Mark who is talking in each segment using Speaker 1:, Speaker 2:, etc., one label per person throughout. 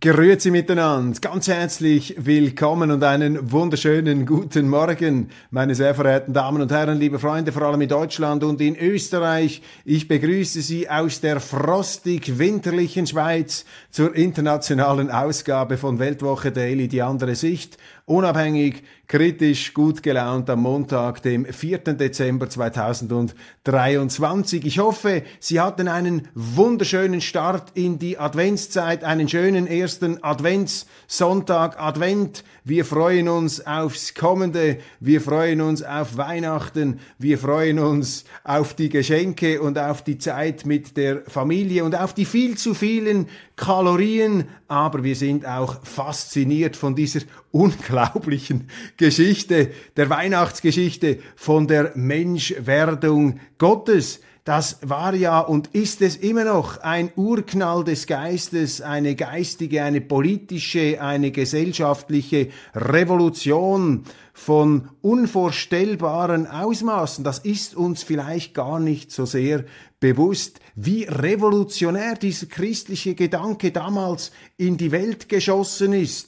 Speaker 1: Grüezi miteinander, ganz herzlich willkommen und einen wunderschönen guten Morgen, meine sehr verehrten Damen und Herren, liebe Freunde, vor allem in Deutschland und in Österreich. Ich begrüße Sie aus der frostig-winterlichen Schweiz zur internationalen Ausgabe von Weltwoche Daily, die andere Sicht unabhängig, kritisch, gut gelaunt am Montag, dem 4. Dezember 2023. Ich hoffe, Sie hatten einen wunderschönen Start in die Adventszeit, einen schönen ersten Adventssonntag, Advent. Wir freuen uns aufs Kommende, wir freuen uns auf Weihnachten, wir freuen uns auf die Geschenke und auf die Zeit mit der Familie und auf die viel zu vielen Kalorien, aber wir sind auch fasziniert von dieser unglaublichen Geschichte, der Weihnachtsgeschichte, von der Menschwerdung Gottes. Das war ja und ist es immer noch ein Urknall des Geistes, eine geistige, eine politische, eine gesellschaftliche Revolution von unvorstellbaren Ausmaßen. Das ist uns vielleicht gar nicht so sehr bewusst, wie revolutionär dieser christliche Gedanke damals in die Welt geschossen ist.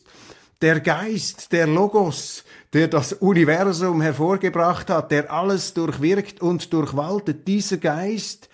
Speaker 1: Der Geist, der Logos, der das Universum hervorgebracht hat, der alles durchwirkt und durchwaltet, dieser Geist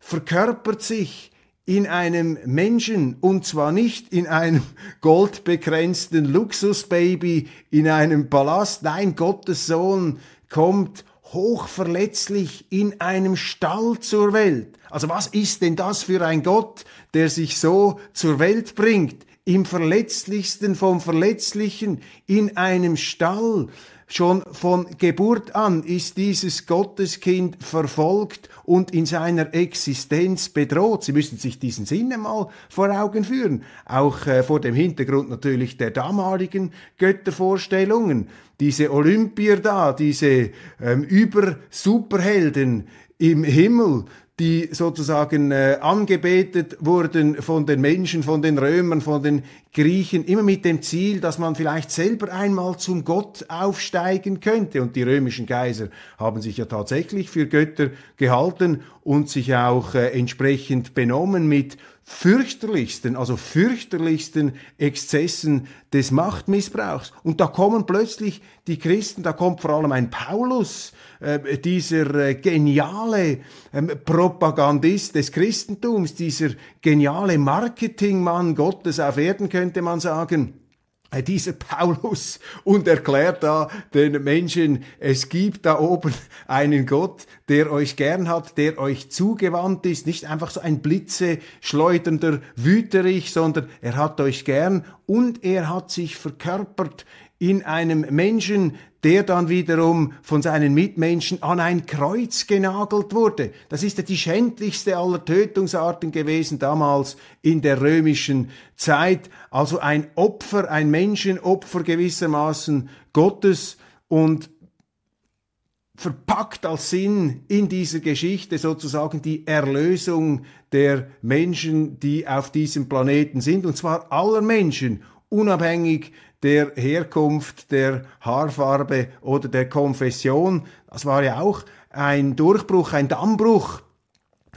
Speaker 1: verkörpert sich in einem Menschen und zwar nicht in einem goldbekränzten Luxusbaby in einem Palast. Nein, Gottes Sohn kommt hochverletzlich in einem Stall zur Welt. Also was ist denn das für ein Gott, der sich so zur Welt bringt? Im verletzlichsten vom Verletzlichen, in einem Stall. Schon von Geburt an ist dieses Gotteskind verfolgt und in seiner Existenz bedroht. Sie müssen sich diesen Sinne mal vor Augen führen. Auch äh, vor dem Hintergrund natürlich der damaligen Göttervorstellungen. Diese Olympier da, diese ähm, Über-Superhelden im Himmel, die sozusagen äh, angebetet wurden von den Menschen, von den Römern, von den Griechen, immer mit dem Ziel, dass man vielleicht selber einmal zum Gott aufsteigen könnte. Und die römischen Kaiser haben sich ja tatsächlich für Götter gehalten und sich auch äh, entsprechend benommen mit fürchterlichsten, also fürchterlichsten Exzessen des Machtmissbrauchs. Und da kommen plötzlich die Christen, da kommt vor allem ein Paulus, äh, dieser äh, geniale ähm, Propagandist des Christentums, dieser geniale Marketingmann Gottes auf Erden, könnte man sagen. Äh, dieser Paulus und erklärt da den Menschen, es gibt da oben einen Gott, der euch gern hat, der euch zugewandt ist, nicht einfach so ein Blitze schleudernder Wüterich, sondern er hat euch gern und er hat sich verkörpert in einem Menschen, der dann wiederum von seinen Mitmenschen an ein Kreuz genagelt wurde. Das ist ja die schändlichste aller Tötungsarten gewesen damals in der römischen Zeit. Also ein Opfer, ein Menschenopfer gewissermaßen Gottes und verpackt als Sinn in dieser Geschichte sozusagen die Erlösung der Menschen, die auf diesem Planeten sind, und zwar aller Menschen, unabhängig der Herkunft, der Haarfarbe oder der Konfession. Das war ja auch ein Durchbruch, ein Dammbruch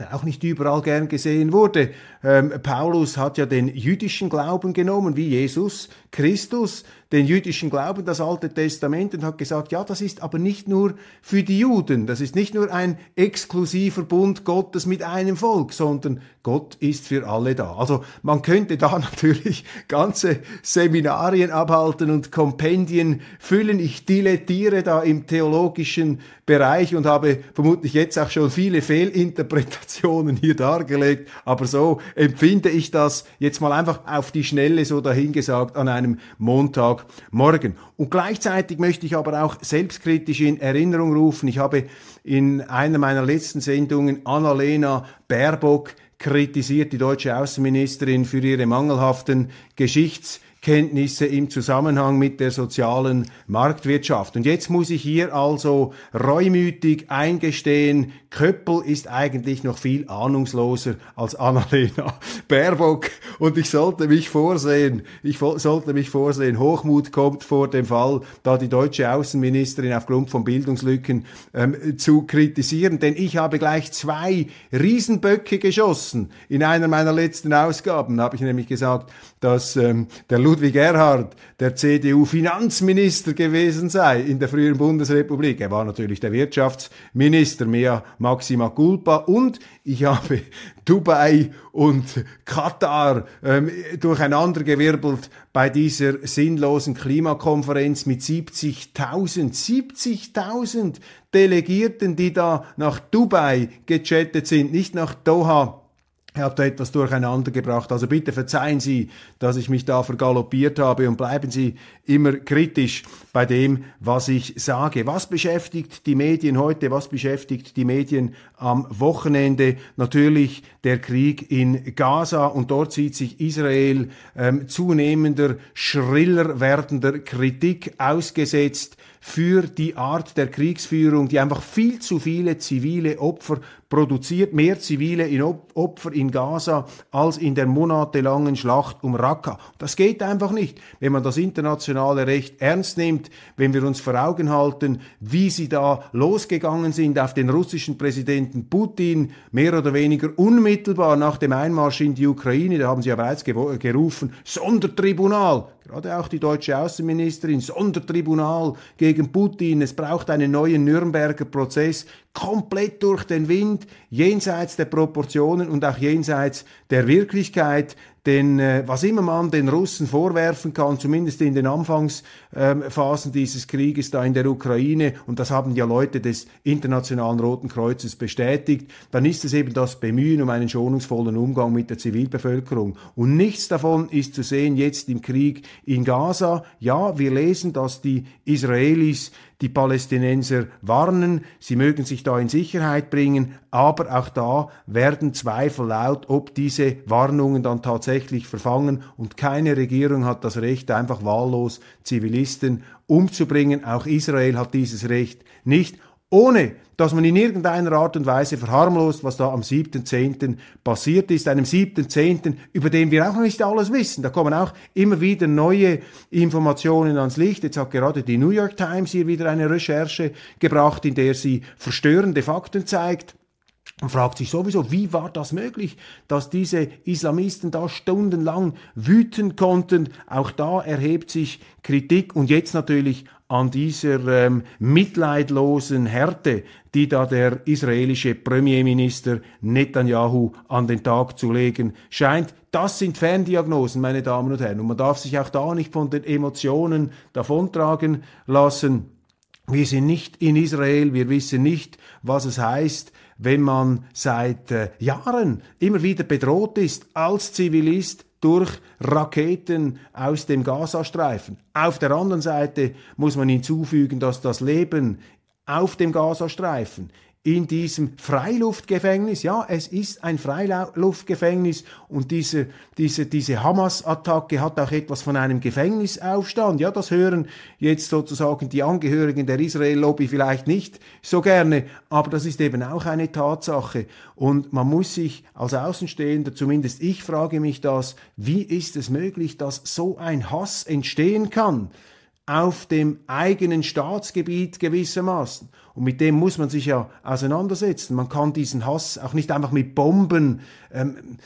Speaker 1: der auch nicht überall gern gesehen wurde. Ähm, Paulus hat ja den jüdischen Glauben genommen, wie Jesus Christus, den jüdischen Glauben, das Alte Testament, und hat gesagt, ja, das ist aber nicht nur für die Juden, das ist nicht nur ein exklusiver Bund Gottes mit einem Volk, sondern Gott ist für alle da. Also man könnte da natürlich ganze Seminarien abhalten und Kompendien füllen. Ich dilettiere da im theologischen Bereich und habe vermutlich jetzt auch schon viele Fehlinterpretationen hier dargelegt, aber so empfinde ich das jetzt mal einfach auf die Schnelle so dahingesagt an einem Montag Montagmorgen. Und gleichzeitig möchte ich aber auch selbstkritisch in Erinnerung rufen, ich habe in einer meiner letzten Sendungen Annalena Baerbock kritisiert, die deutsche Außenministerin, für ihre mangelhaften Geschichts- Kenntnisse im Zusammenhang mit der sozialen Marktwirtschaft. Und jetzt muss ich hier also reumütig eingestehen, Köppel ist eigentlich noch viel ahnungsloser als Annalena Baerbock und ich sollte mich vorsehen, ich sollte mich vorsehen, Hochmut kommt vor dem Fall, da die deutsche Außenministerin aufgrund von Bildungslücken ähm, zu kritisieren, denn ich habe gleich zwei Riesenböcke geschossen. In einer meiner letzten Ausgaben habe ich nämlich gesagt, dass ähm, der Ludwig Erhard der CDU-Finanzminister gewesen sei in der früheren Bundesrepublik. Er war natürlich der Wirtschaftsminister, mehr Maxima Culpa und ich habe Dubai und Katar ähm, durcheinandergewirbelt bei dieser sinnlosen Klimakonferenz mit 70.000, 70.000 Delegierten, die da nach Dubai gechattet sind, nicht nach Doha ich habe da etwas durcheinander gebracht. Also bitte verzeihen Sie, dass ich mich da vergaloppiert habe und bleiben Sie immer kritisch bei dem, was ich sage. Was beschäftigt die Medien heute? Was beschäftigt die Medien am Wochenende? Natürlich der Krieg in Gaza und dort sieht sich Israel ähm, zunehmender, schriller werdender Kritik ausgesetzt für die Art der Kriegsführung, die einfach viel zu viele zivile Opfer produziert, mehr zivile Opfer in Gaza als in der monatelangen Schlacht um Raqqa. Das geht einfach nicht. Wenn man das internationale Recht ernst nimmt, wenn wir uns vor Augen halten, wie sie da losgegangen sind auf den russischen Präsidenten Putin, mehr oder weniger unmittelbar nach dem Einmarsch in die Ukraine, da haben sie ja bereits gerufen, Sondertribunal, gerade auch die deutsche Außenministerin, Sondertribunal gegen Putin, es braucht einen neuen Nürnberger Prozess, komplett durch den Wind, jenseits der Proportionen und auch jenseits der Wirklichkeit. Denn äh, was immer man den Russen vorwerfen kann, zumindest in den Anfangsphasen dieses Krieges da in der Ukraine, und das haben ja Leute des Internationalen Roten Kreuzes bestätigt, dann ist es eben das Bemühen um einen schonungsvollen Umgang mit der Zivilbevölkerung. Und nichts davon ist zu sehen jetzt im Krieg in Gaza. Ja, wir lesen, dass die Israelis die Palästinenser warnen, sie mögen sich da in Sicherheit bringen, aber auch da werden Zweifel laut, ob diese Warnungen dann tatsächlich verfangen und keine Regierung hat das Recht, einfach wahllos Zivilisten umzubringen. Auch Israel hat dieses Recht nicht, ohne dass man in irgendeiner Art und Weise verharmlost, was da am 7.10. passiert ist, einem 7.10., über den wir auch noch nicht alles wissen. Da kommen auch immer wieder neue Informationen ans Licht. Jetzt hat gerade die New York Times hier wieder eine Recherche gebracht, in der sie verstörende Fakten zeigt. Man fragt sich sowieso, wie war das möglich, dass diese Islamisten da stundenlang wüten konnten. Auch da erhebt sich Kritik und jetzt natürlich an dieser ähm, mitleidlosen Härte, die da der israelische Premierminister Netanyahu an den Tag zu legen scheint. Das sind Ferndiagnosen, meine Damen und Herren. Und man darf sich auch da nicht von den Emotionen davontragen lassen. Wir sind nicht in Israel, wir wissen nicht, was es heißt, wenn man seit äh, Jahren immer wieder bedroht ist als Zivilist durch Raketen aus dem Gazastreifen. Auf der anderen Seite muss man hinzufügen, dass das Leben auf dem Gazastreifen in diesem Freiluftgefängnis. Ja, es ist ein Freiluftgefängnis und diese, diese, diese Hamas-Attacke hat auch etwas von einem Gefängnisaufstand. Ja, das hören jetzt sozusagen die Angehörigen der Israel-Lobby vielleicht nicht so gerne, aber das ist eben auch eine Tatsache. Und man muss sich als Außenstehender, zumindest ich frage mich das, wie ist es möglich, dass so ein Hass entstehen kann? Auf dem eigenen Staatsgebiet gewissermaßen. Und mit dem muss man sich ja auseinandersetzen. Man kann diesen Hass auch nicht einfach mit Bomben ähm,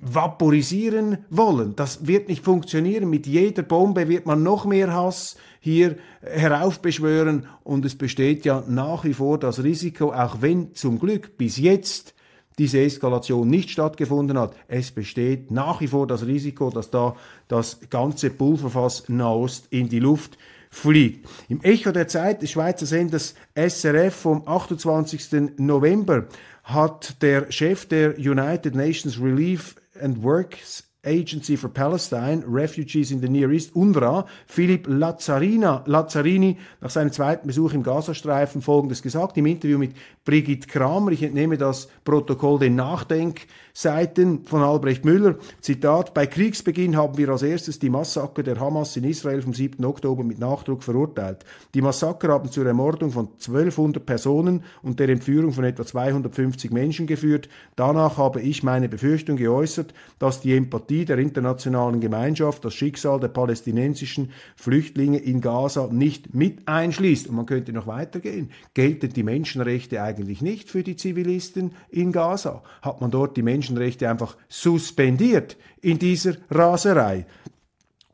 Speaker 1: vaporisieren wollen. Das wird nicht funktionieren. Mit jeder Bombe wird man noch mehr Hass hier heraufbeschwören und es besteht ja nach wie vor das Risiko, auch wenn zum Glück bis jetzt diese Eskalation nicht stattgefunden hat. Es besteht nach wie vor das Risiko, dass da das ganze Pulverfass Nahost in die Luft fliegt. Im Echo der Zeit des Schweizer Senders SRF vom 28. November hat der Chef der United Nations Relief and Works Agency for Palestine, Refugees in the Near East, UNRWA, Philipp Lazzarina, Lazzarini, nach seinem zweiten Besuch im Gazastreifen folgendes gesagt, im Interview mit Brigitte Kramer, ich entnehme das Protokoll den Nachdenkseiten von Albrecht Müller, Zitat, bei Kriegsbeginn haben wir als erstes die Massaker der Hamas in Israel vom 7. Oktober mit Nachdruck verurteilt. Die Massaker haben zur Ermordung von 1200 Personen und der Entführung von etwa 250 Menschen geführt. Danach habe ich meine Befürchtung geäußert, dass die Empathie der internationalen Gemeinschaft das Schicksal der palästinensischen Flüchtlinge in Gaza nicht mit einschließt. Und man könnte noch weitergehen. Gelten die Menschenrechte eigentlich nicht für die Zivilisten in Gaza? Hat man dort die Menschenrechte einfach suspendiert in dieser Raserei?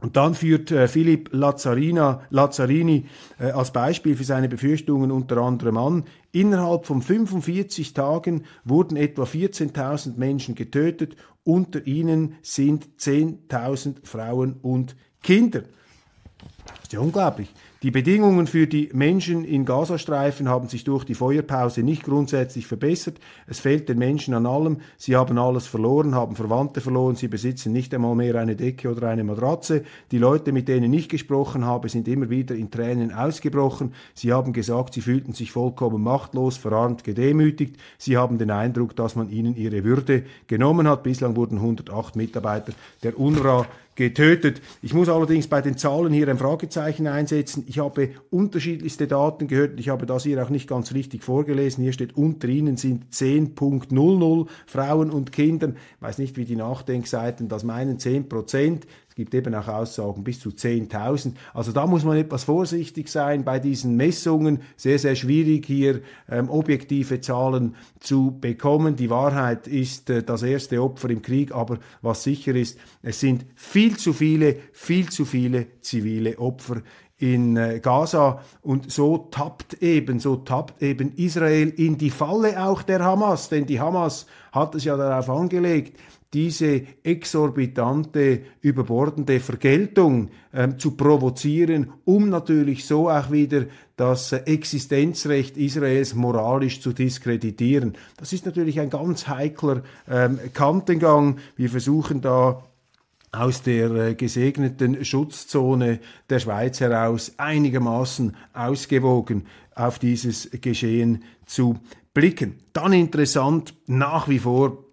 Speaker 1: Und dann führt äh, Philipp Lazzarina, Lazzarini äh, als Beispiel für seine Befürchtungen unter anderem an, innerhalb von 45 Tagen wurden etwa 14.000 Menschen getötet, unter ihnen sind 10.000 Frauen und Kinder. Das ist ja unglaublich. Die Bedingungen für die Menschen in Gazastreifen haben sich durch die Feuerpause nicht grundsätzlich verbessert. Es fehlt den Menschen an allem. Sie haben alles verloren, haben Verwandte verloren. Sie besitzen nicht einmal mehr eine Decke oder eine Matratze. Die Leute, mit denen ich gesprochen habe, sind immer wieder in Tränen ausgebrochen. Sie haben gesagt, sie fühlten sich vollkommen machtlos, verarmt, gedemütigt. Sie haben den Eindruck, dass man ihnen ihre Würde genommen hat. Bislang wurden 108 Mitarbeiter der UNRWA getötet. Ich muss allerdings bei den Zahlen hier ein Fragezeichen einsetzen. Ich habe unterschiedlichste Daten gehört. Ich habe das hier auch nicht ganz richtig vorgelesen. Hier steht, unter ihnen sind 10.00 Frauen und Kinder. Ich weiß nicht, wie die Nachdenkseiten das meinen. 10 Prozent. Es gibt eben auch Aussagen bis zu 10.000. Also da muss man etwas vorsichtig sein bei diesen Messungen. Sehr, sehr schwierig hier ähm, objektive Zahlen zu bekommen. Die Wahrheit ist äh, das erste Opfer im Krieg, aber was sicher ist, es sind viel zu viele, viel zu viele zivile Opfer in äh, Gaza und so tappt eben, so tappt eben Israel in die Falle auch der Hamas, denn die Hamas hat es ja darauf angelegt, diese exorbitante, überbordende Vergeltung ähm, zu provozieren, um natürlich so auch wieder das äh, Existenzrecht Israels moralisch zu diskreditieren. Das ist natürlich ein ganz heikler ähm, Kantengang. Wir versuchen da aus der äh, gesegneten Schutzzone der Schweiz heraus einigermaßen ausgewogen auf dieses Geschehen zu blicken. Dann interessant nach wie vor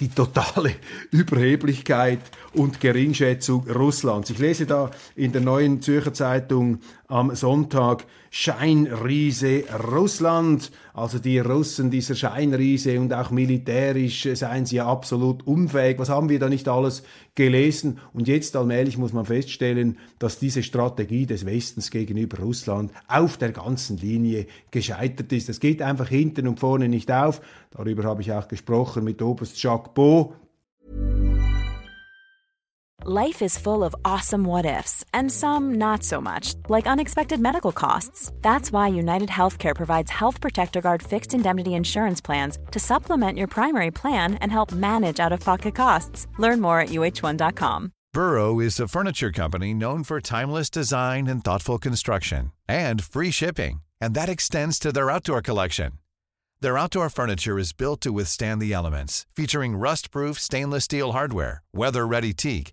Speaker 1: die totale Überheblichkeit und Geringschätzung Russlands. Ich lese da in der neuen Zürcher Zeitung am Sonntag Scheinriese Russland. Also die Russen, dieser Scheinriese und auch militärisch seien sie ja absolut unfähig. Was haben wir da nicht alles gelesen? Und jetzt allmählich muss man feststellen, dass diese Strategie des Westens gegenüber Russland auf der ganzen Linie gescheitert ist. Es geht einfach hinten und vorne nicht auf. Darüber habe ich auch gesprochen mit Oberst Jacques Beau,
Speaker 2: Life is full of awesome what ifs, and some not so much, like unexpected medical costs. That's why United Healthcare provides Health Protector Guard fixed indemnity insurance plans to supplement your primary plan and help manage out of pocket costs. Learn more at uh1.com.
Speaker 3: Burrow is a furniture company known for timeless design and thoughtful construction, and free shipping, and that extends to their outdoor collection. Their outdoor furniture is built to withstand the elements, featuring rust proof stainless steel hardware, weather ready teak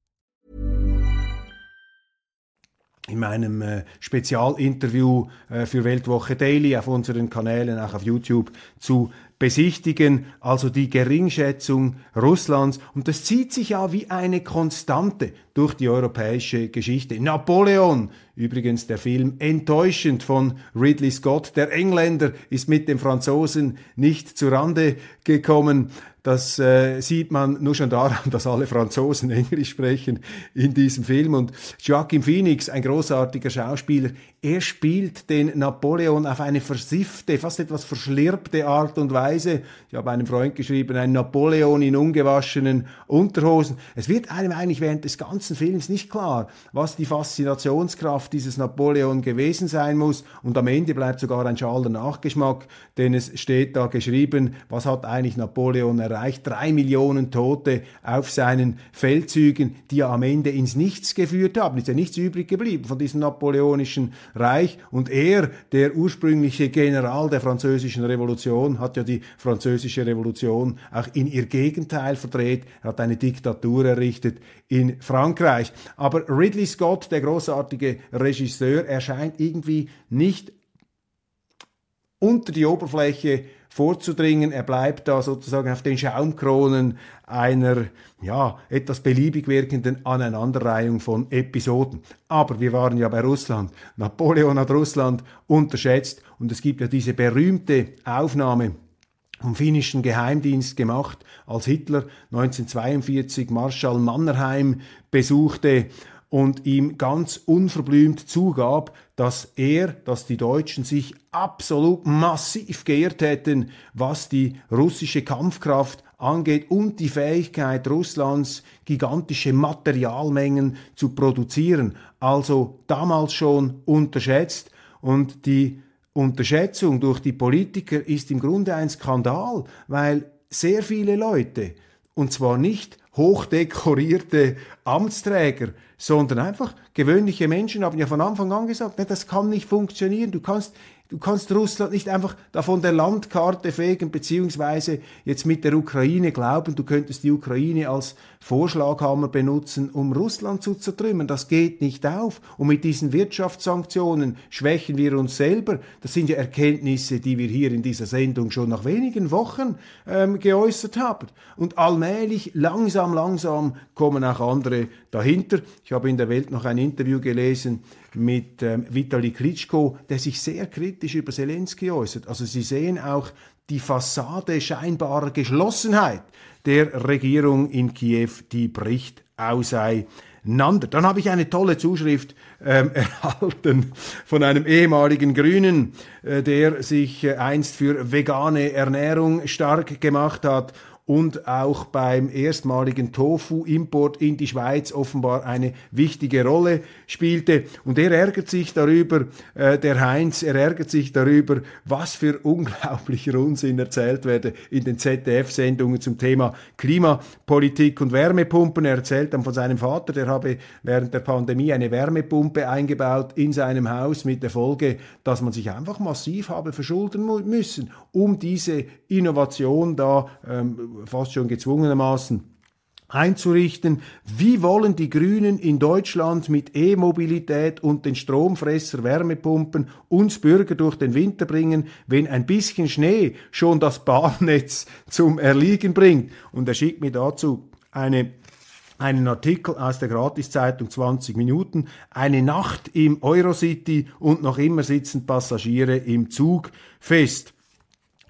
Speaker 1: In meinem äh, Spezialinterview äh, für Weltwoche Daily auf unseren Kanälen, auch auf YouTube, zu besichtigen, also die Geringschätzung Russlands. Und das zieht sich ja wie eine Konstante durch die europäische Geschichte. Napoleon, übrigens der Film enttäuschend von Ridley Scott. Der Engländer ist mit dem Franzosen nicht zurande gekommen. Das äh, sieht man nur schon daran, dass alle Franzosen Englisch sprechen in diesem Film. Und Joaquin Phoenix, ein großartiger Schauspieler, er spielt den Napoleon auf eine versiffte, fast etwas verschlirpte Art und Weise. Ich habe einem Freund geschrieben, ein Napoleon in ungewaschenen Unterhosen. Es wird einem eigentlich während des ganzen Films nicht klar, was die Faszinationskraft dieses Napoleon gewesen sein muss. Und am Ende bleibt sogar ein schaler Nachgeschmack, denn es steht da geschrieben, was hat eigentlich Napoleon Reich, drei Millionen Tote auf seinen Feldzügen, die ja am Ende ins Nichts geführt haben. Ist ja nichts übrig geblieben von diesem napoleonischen Reich. Und er, der ursprüngliche General der französischen Revolution, hat ja die französische Revolution auch in ihr Gegenteil verdreht. Er hat eine Diktatur errichtet in Frankreich. Aber Ridley Scott, der großartige Regisseur, erscheint irgendwie nicht unter die Oberfläche vorzudringen. Er bleibt da sozusagen auf den Schaumkronen einer ja, etwas beliebig wirkenden Aneinanderreihung von Episoden. Aber wir waren ja bei Russland. Napoleon hat Russland unterschätzt und es gibt ja diese berühmte Aufnahme vom finnischen Geheimdienst gemacht, als Hitler 1942 Marschall Mannerheim besuchte und ihm ganz unverblümt zugab, dass er, dass die Deutschen sich absolut massiv geehrt hätten, was die russische Kampfkraft angeht und die Fähigkeit Russlands, gigantische Materialmengen zu produzieren. Also damals schon unterschätzt und die Unterschätzung durch die Politiker ist im Grunde ein Skandal, weil sehr viele Leute, und zwar nicht hochdekorierte Amtsträger, sondern einfach gewöhnliche Menschen haben ja von Anfang an gesagt, das kann nicht funktionieren. Du kannst Du kannst Russland nicht einfach da von der Landkarte fegen, beziehungsweise jetzt mit der Ukraine glauben, du könntest die Ukraine als Vorschlaghammer benutzen, um Russland zu zertrümmern. Das geht nicht auf. Und mit diesen Wirtschaftssanktionen schwächen wir uns selber. Das sind ja Erkenntnisse, die wir hier in dieser Sendung schon nach wenigen Wochen ähm, geäußert haben. Und allmählich, langsam, langsam kommen auch andere dahinter. Ich habe in der Welt noch ein Interview gelesen mit ähm, Vitali Klitschko, der sich sehr kritisch über Zelensky äußert. Also Sie sehen auch die Fassade scheinbarer Geschlossenheit der Regierung in Kiew, die bricht auseinander. Dann habe ich eine tolle Zuschrift ähm, erhalten von einem ehemaligen Grünen, äh, der sich äh, einst für vegane Ernährung stark gemacht hat und auch beim erstmaligen Tofu-Import in die Schweiz offenbar eine wichtige Rolle spielte. Und er ärgert sich darüber, äh, der Heinz, er ärgert sich darüber, was für unglaublicher Unsinn erzählt werde in den ZDF-Sendungen zum Thema Klimapolitik und Wärmepumpen. Er erzählt dann von seinem Vater, der habe während der Pandemie eine Wärmepumpe eingebaut in seinem Haus mit der Folge, dass man sich einfach massiv habe verschulden müssen, um diese Innovation da ähm, fast schon gezwungenermaßen einzurichten. Wie wollen die Grünen in Deutschland mit E-Mobilität und den Stromfresser Wärmepumpen uns Bürger durch den Winter bringen, wenn ein bisschen Schnee schon das Bahnnetz zum Erliegen bringt? Und er schickt mir dazu eine einen Artikel aus der Gratiszeitung 20 Minuten, eine Nacht im Eurocity und noch immer sitzen Passagiere im Zug fest.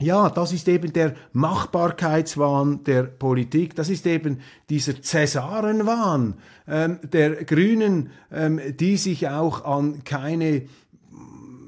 Speaker 1: Ja, das ist eben der Machbarkeitswahn der Politik, das ist eben dieser Cäsarenwahn ähm, der Grünen, ähm, die sich auch an keine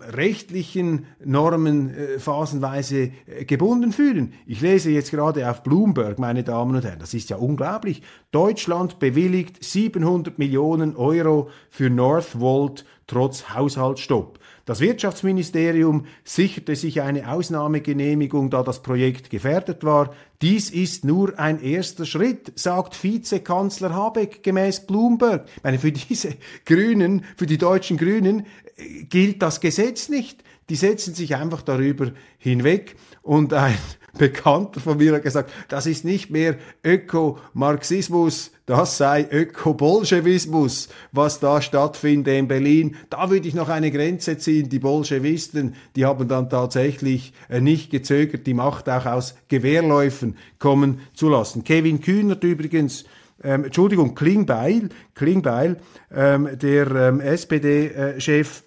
Speaker 1: rechtlichen Normen äh, phasenweise äh, gebunden fühlen. Ich lese jetzt gerade auf Bloomberg, meine Damen und Herren, das ist ja unglaublich. Deutschland bewilligt 700 Millionen Euro für Northvolt trotz Haushaltsstopp. Das Wirtschaftsministerium sicherte sich eine Ausnahmegenehmigung, da das Projekt gefährdet war. Dies ist nur ein erster Schritt, sagt Vizekanzler Habeck gemäß Bloomberg. Ich meine, für diese Grünen, für die deutschen Grünen äh, gilt das Gesetz nicht. Die setzen sich einfach darüber hinweg und ein Bekannter von mir hat gesagt, das ist nicht mehr Ökomarxismus, das sei Ökobolschewismus, was da stattfindet in Berlin. Da würde ich noch eine Grenze ziehen. Die Bolschewisten, die haben dann tatsächlich äh, nicht gezögert, die Macht auch aus Gewehrläufen kommen zu lassen. Kevin Kühnert übrigens, ähm, Entschuldigung, Klingbeil, Klingbeil, ähm, der ähm, SPD-Chef, äh,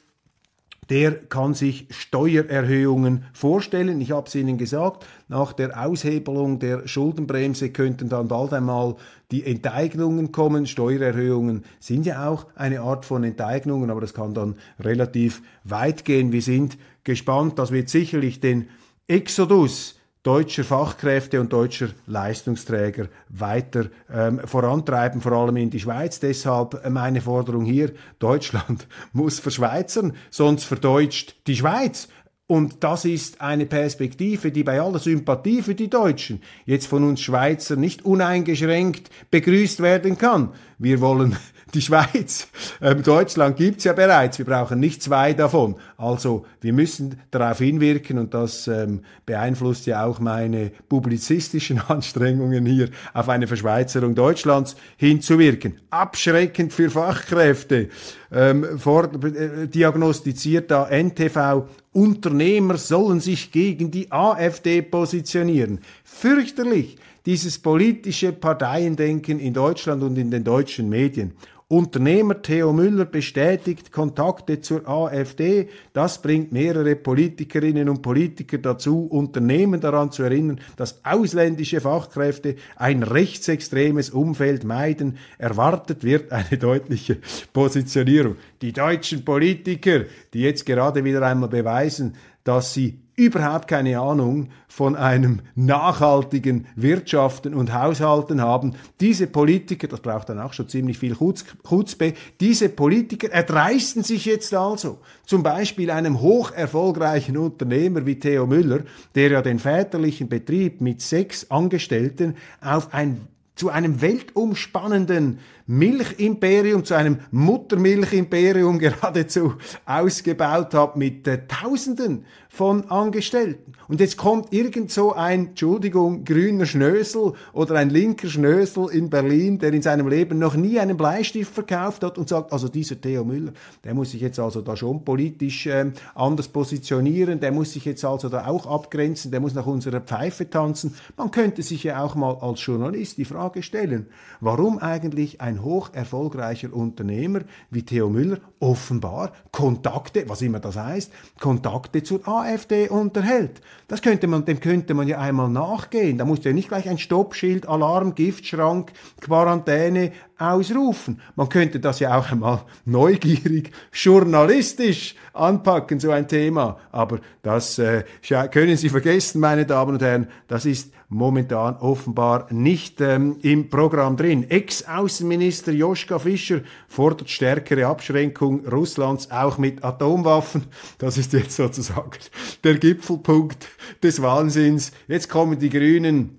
Speaker 1: der kann sich Steuererhöhungen vorstellen. Ich habe es Ihnen gesagt, nach der Aushebelung der Schuldenbremse könnten dann bald einmal die Enteignungen kommen. Steuererhöhungen sind ja auch eine Art von Enteignungen, aber das kann dann relativ weit gehen. Wir sind gespannt. Das wird sicherlich den Exodus deutscher Fachkräfte und deutscher Leistungsträger weiter ähm, vorantreiben, vor allem in die Schweiz. Deshalb meine Forderung hier, Deutschland muss verschweizern, sonst verdeutscht die Schweiz. Und das ist eine Perspektive, die bei aller Sympathie für die Deutschen jetzt von uns Schweizer nicht uneingeschränkt begrüßt werden kann. Wir wollen die Schweiz. Ähm, Deutschland gibt's ja bereits, wir brauchen nicht zwei davon. Also wir müssen darauf hinwirken und das ähm, beeinflusst ja auch meine publizistischen Anstrengungen hier auf eine Verschweizerung Deutschlands hinzuwirken. Abschreckend für Fachkräfte. Ähm, vor, äh, diagnostiziert da NTV, Unternehmer sollen sich gegen die AfD positionieren. Fürchterlich dieses politische Parteiendenken in Deutschland und in den deutschen Medien. Unternehmer Theo Müller bestätigt Kontakte zur AfD. Das bringt mehrere Politikerinnen und Politiker dazu, Unternehmen daran zu erinnern, dass ausländische Fachkräfte ein rechtsextremes Umfeld meiden. Erwartet wird eine deutliche Positionierung. Die deutschen Politiker, die jetzt gerade wieder einmal beweisen, dass sie überhaupt keine Ahnung von einem nachhaltigen Wirtschaften und Haushalten haben. Diese Politiker, das braucht dann auch schon ziemlich viel Chutzpe, diese Politiker erdreisten sich jetzt also, zum Beispiel einem hoch erfolgreichen Unternehmer wie Theo Müller, der ja den väterlichen Betrieb mit sechs Angestellten auf ein zu einem weltumspannenden Milchimperium, zu einem Muttermilchimperium geradezu ausgebaut hat mit äh, Tausenden von Angestellten. Und jetzt kommt irgend so ein, Entschuldigung, grüner Schnösel oder ein linker Schnösel in Berlin, der in seinem Leben noch nie einen Bleistift verkauft hat und sagt, also dieser Theo Müller, der muss sich jetzt also da schon politisch äh, anders positionieren, der muss sich jetzt also da auch abgrenzen, der muss nach unserer Pfeife tanzen. Man könnte sich ja auch mal als Journalist die Frage stellen, warum eigentlich ein hoch erfolgreicher Unternehmer wie Theo Müller offenbar Kontakte, was immer das heißt, Kontakte zur AfD unterhält. Das könnte man, dem könnte man ja einmal nachgehen. Da muss ja nicht gleich ein Stoppschild, Alarm, Giftschrank, Quarantäne ausrufen. Man könnte das ja auch einmal neugierig, journalistisch anpacken, so ein Thema. Aber das äh, können Sie vergessen, meine Damen und Herren. Das ist momentan offenbar nicht ähm, im Programm drin. Ex-Außenminister Joschka Fischer fordert stärkere Abschränkung Russlands auch mit Atomwaffen. Das ist jetzt sozusagen der Gipfelpunkt des Wahnsinns. Jetzt kommen die Grünen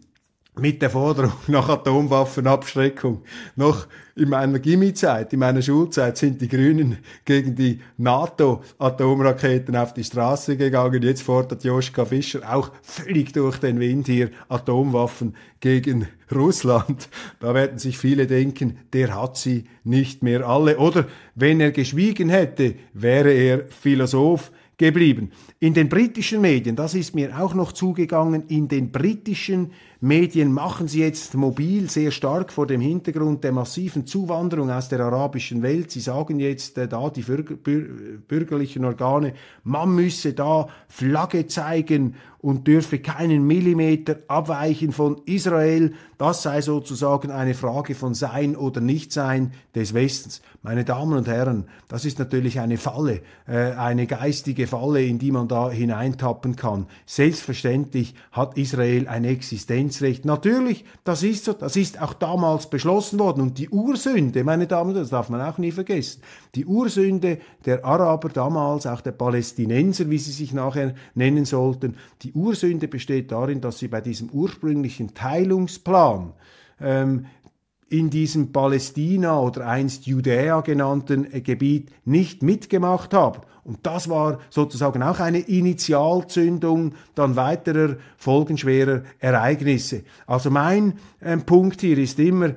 Speaker 1: mit der Forderung nach Atomwaffenabschreckung. Noch in meiner Gimmizeit, in meiner Schulzeit sind die Grünen gegen die NATO-Atomraketen auf die Straße gegangen. Jetzt fordert Joschka Fischer auch völlig durch den Wind hier Atomwaffen gegen Russland. Da werden sich viele denken, der hat sie nicht mehr alle. Oder wenn er geschwiegen hätte, wäre er Philosoph geblieben. In den britischen Medien, das ist mir auch noch zugegangen, in den britischen Medien machen sie jetzt mobil sehr stark vor dem Hintergrund der massiven Zuwanderung aus der arabischen Welt. Sie sagen jetzt äh, da die bürgerlichen Organe, man müsse da Flagge zeigen und dürfe keinen Millimeter abweichen von Israel. Das sei sozusagen eine Frage von Sein oder Nichtsein des Westens. Meine Damen und Herren, das ist natürlich eine Falle, äh, eine geistige Falle, in die man da hineintappen kann. Selbstverständlich hat Israel eine Existenz Existenzrecht. Natürlich, das ist so, das ist auch damals beschlossen worden. Und die Ursünde, meine Damen und Herren, das darf man auch nie vergessen, die Ursünde der Araber damals, auch der Palästinenser, wie sie sich nachher nennen sollten, die Ursünde besteht darin, dass sie bei diesem ursprünglichen Teilungsplan ähm, in diesem Palästina oder einst Judäa genannten äh, Gebiet nicht mitgemacht haben. Und das war sozusagen auch eine Initialzündung dann weiterer folgenschwerer Ereignisse. Also mein äh, Punkt hier ist immer,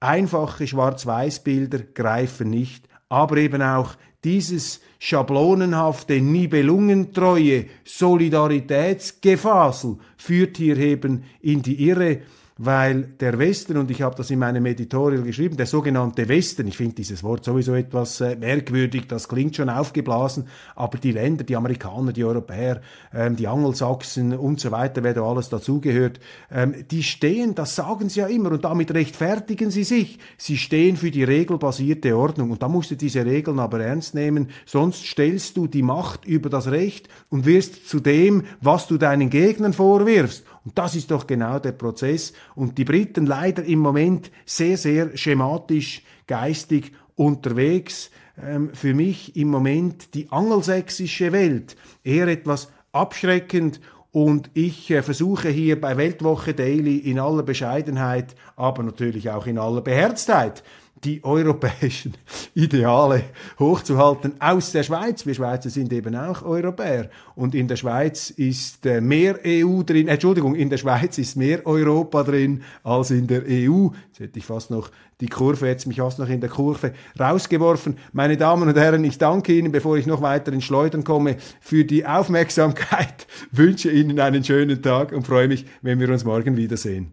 Speaker 1: einfache Schwarz-Weiß-Bilder greifen nicht, aber eben auch dieses schablonenhafte, nibelungentreue Solidaritätsgefasel führt hier eben in die Irre weil der Westen, und ich habe das in meinem Editorial geschrieben, der sogenannte Westen, ich finde dieses Wort sowieso etwas äh, merkwürdig, das klingt schon aufgeblasen, aber die Länder, die Amerikaner, die Europäer, ähm, die Angelsachsen und so weiter, wer da alles dazugehört, ähm, die stehen, das sagen sie ja immer, und damit rechtfertigen sie sich, sie stehen für die regelbasierte Ordnung, und da musst du diese Regeln aber ernst nehmen, sonst stellst du die Macht über das Recht und wirst zu dem, was du deinen Gegnern vorwirfst. Und das ist doch genau der Prozess. Und die Briten leider im Moment sehr, sehr schematisch, geistig unterwegs. Ähm, für mich im Moment die angelsächsische Welt eher etwas abschreckend und ich äh, versuche hier bei Weltwoche Daily in aller Bescheidenheit, aber natürlich auch in aller Beherztheit, die europäischen Ideale hochzuhalten aus der Schweiz. Wir Schweizer sind eben auch Europäer. Und in der Schweiz ist äh, mehr EU drin, Entschuldigung, in der Schweiz ist mehr Europa drin als in der EU. Jetzt hätte ich fast noch die Kurve, jetzt mich fast noch in der Kurve rausgeworfen. Meine Damen und Herren, ich danke Ihnen, bevor ich noch weiter ins Schleudern komme, für die Aufmerksamkeit, wünsche Ihnen einen schönen Tag und freue mich, wenn wir uns morgen wiedersehen.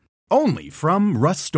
Speaker 4: only from Rust